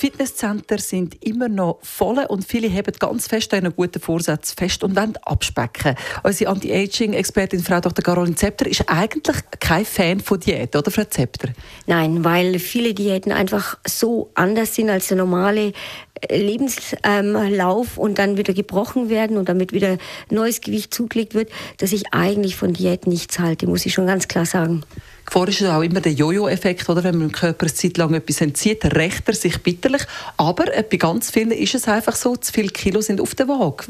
Fitnesscenter sind immer noch voll und viele haben ganz fest einen guten Vorsatz fest und wollen abspecken. Unsere Anti-Aging-Expertin Frau Dr. Caroline Zepter ist eigentlich kein Fan von Diät, oder Frau Zepter? Nein, weil viele Diäten einfach so anders sind als der normale äh, Lebenslauf und dann wieder gebrochen werden und damit wieder neues Gewicht zugelegt wird, dass ich eigentlich von Diät nichts halte, muss ich schon ganz klar sagen. Gefahr ist auch immer der Jojo-Effekt, oder? Wenn man dem Körper eine Zeit lang etwas entzieht, rächt er sich bitterlich. Aber bei ganz vielen ist es einfach so, zu viele Kilo sind auf der Waage.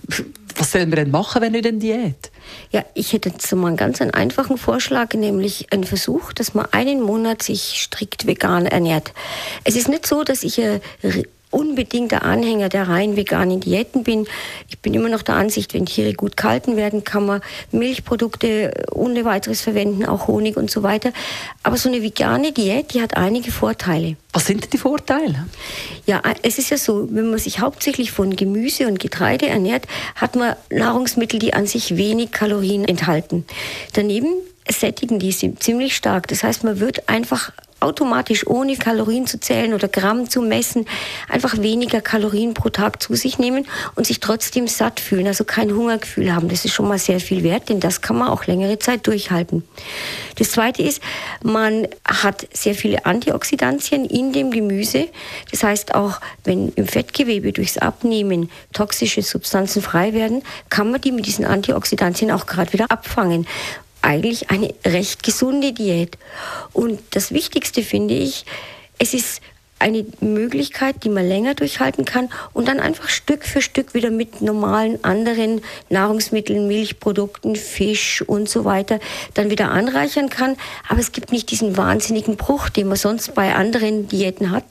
Was sollen wir denn machen, wenn nicht eine Diät? Ja, ich hätte jetzt mal einen ganz einfachen Vorschlag, nämlich einen Versuch, dass man einen Monat sich strikt vegan ernährt. Es ist nicht so, dass ich eine unbedingter Anhänger der rein veganen Diäten bin. Ich bin immer noch der Ansicht, wenn Tiere gut gehalten werden, kann man Milchprodukte ohne weiteres verwenden, auch Honig und so weiter. Aber so eine vegane Diät, die hat einige Vorteile. Was sind denn die Vorteile? Ja, es ist ja so, wenn man sich hauptsächlich von Gemüse und Getreide ernährt, hat man Nahrungsmittel, die an sich wenig Kalorien enthalten. Daneben sättigen die ziemlich stark. Das heißt, man wird einfach automatisch ohne Kalorien zu zählen oder Gramm zu messen, einfach weniger Kalorien pro Tag zu sich nehmen und sich trotzdem satt fühlen, also kein Hungergefühl haben. Das ist schon mal sehr viel wert, denn das kann man auch längere Zeit durchhalten. Das zweite ist, man hat sehr viele Antioxidantien in dem Gemüse. Das heißt, auch wenn im Fettgewebe durchs Abnehmen toxische Substanzen frei werden, kann man die mit diesen Antioxidantien auch gerade wieder abfangen eigentlich eine recht gesunde Diät. Und das Wichtigste finde ich, es ist eine Möglichkeit, die man länger durchhalten kann und dann einfach Stück für Stück wieder mit normalen anderen Nahrungsmitteln, Milchprodukten, Fisch und so weiter dann wieder anreichern kann. Aber es gibt nicht diesen wahnsinnigen Bruch, den man sonst bei anderen Diäten hat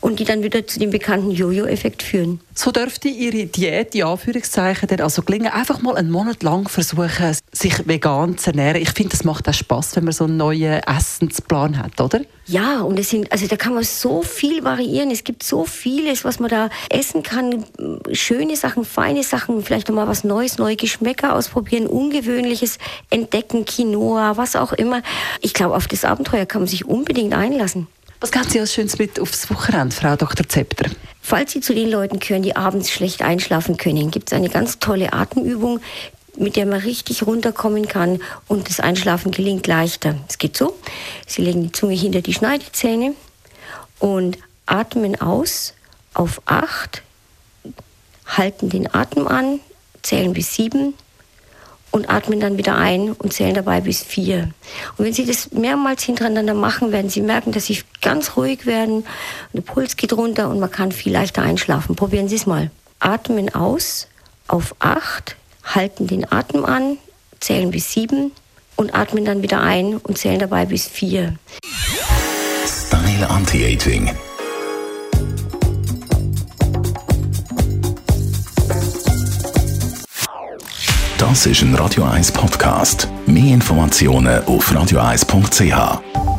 und die dann wieder zu dem bekannten Jojo-Effekt führen. So dürfte Ihre Diät, die Anführungszeichen, dann also gelingen, einfach mal einen Monat lang versuchen, sich vegan zu ernähren. Ich finde, das macht auch Spaß, wenn man so einen neuen Essensplan hat, oder? Ja, und es sind, also da kann man so viel variieren. Es gibt so vieles, was man da essen kann. Schöne Sachen, feine Sachen, vielleicht nochmal was Neues, neue Geschmäcker ausprobieren, Ungewöhnliches entdecken, Quinoa, was auch immer. Ich glaube, auf das Abenteuer kann man sich unbedingt einlassen. Was kann Sie als Schönes mit aufs Wochenende, Frau Dr. Zepter? Falls Sie zu den Leuten gehören, die abends schlecht einschlafen können, gibt es eine ganz tolle Atemübung, mit der man richtig runterkommen kann und das Einschlafen gelingt leichter. Es geht so, Sie legen die Zunge hinter die Schneidezähne und atmen aus auf acht, halten den Atem an, zählen bis sieben und atmen dann wieder ein und zählen dabei bis vier. Und wenn Sie das mehrmals hintereinander machen, werden Sie merken, dass Sie ganz ruhig werden, der Puls geht runter und man kann viel leichter einschlafen. Probieren Sie es mal. Atmen aus auf acht, halten den Atem an, zählen bis sieben und atmen dann wieder ein und zählen dabei bis vier. Style Anti-Aging. Das ist ein Radio 1 Podcast. Mehr Informationen auf radio1.ch.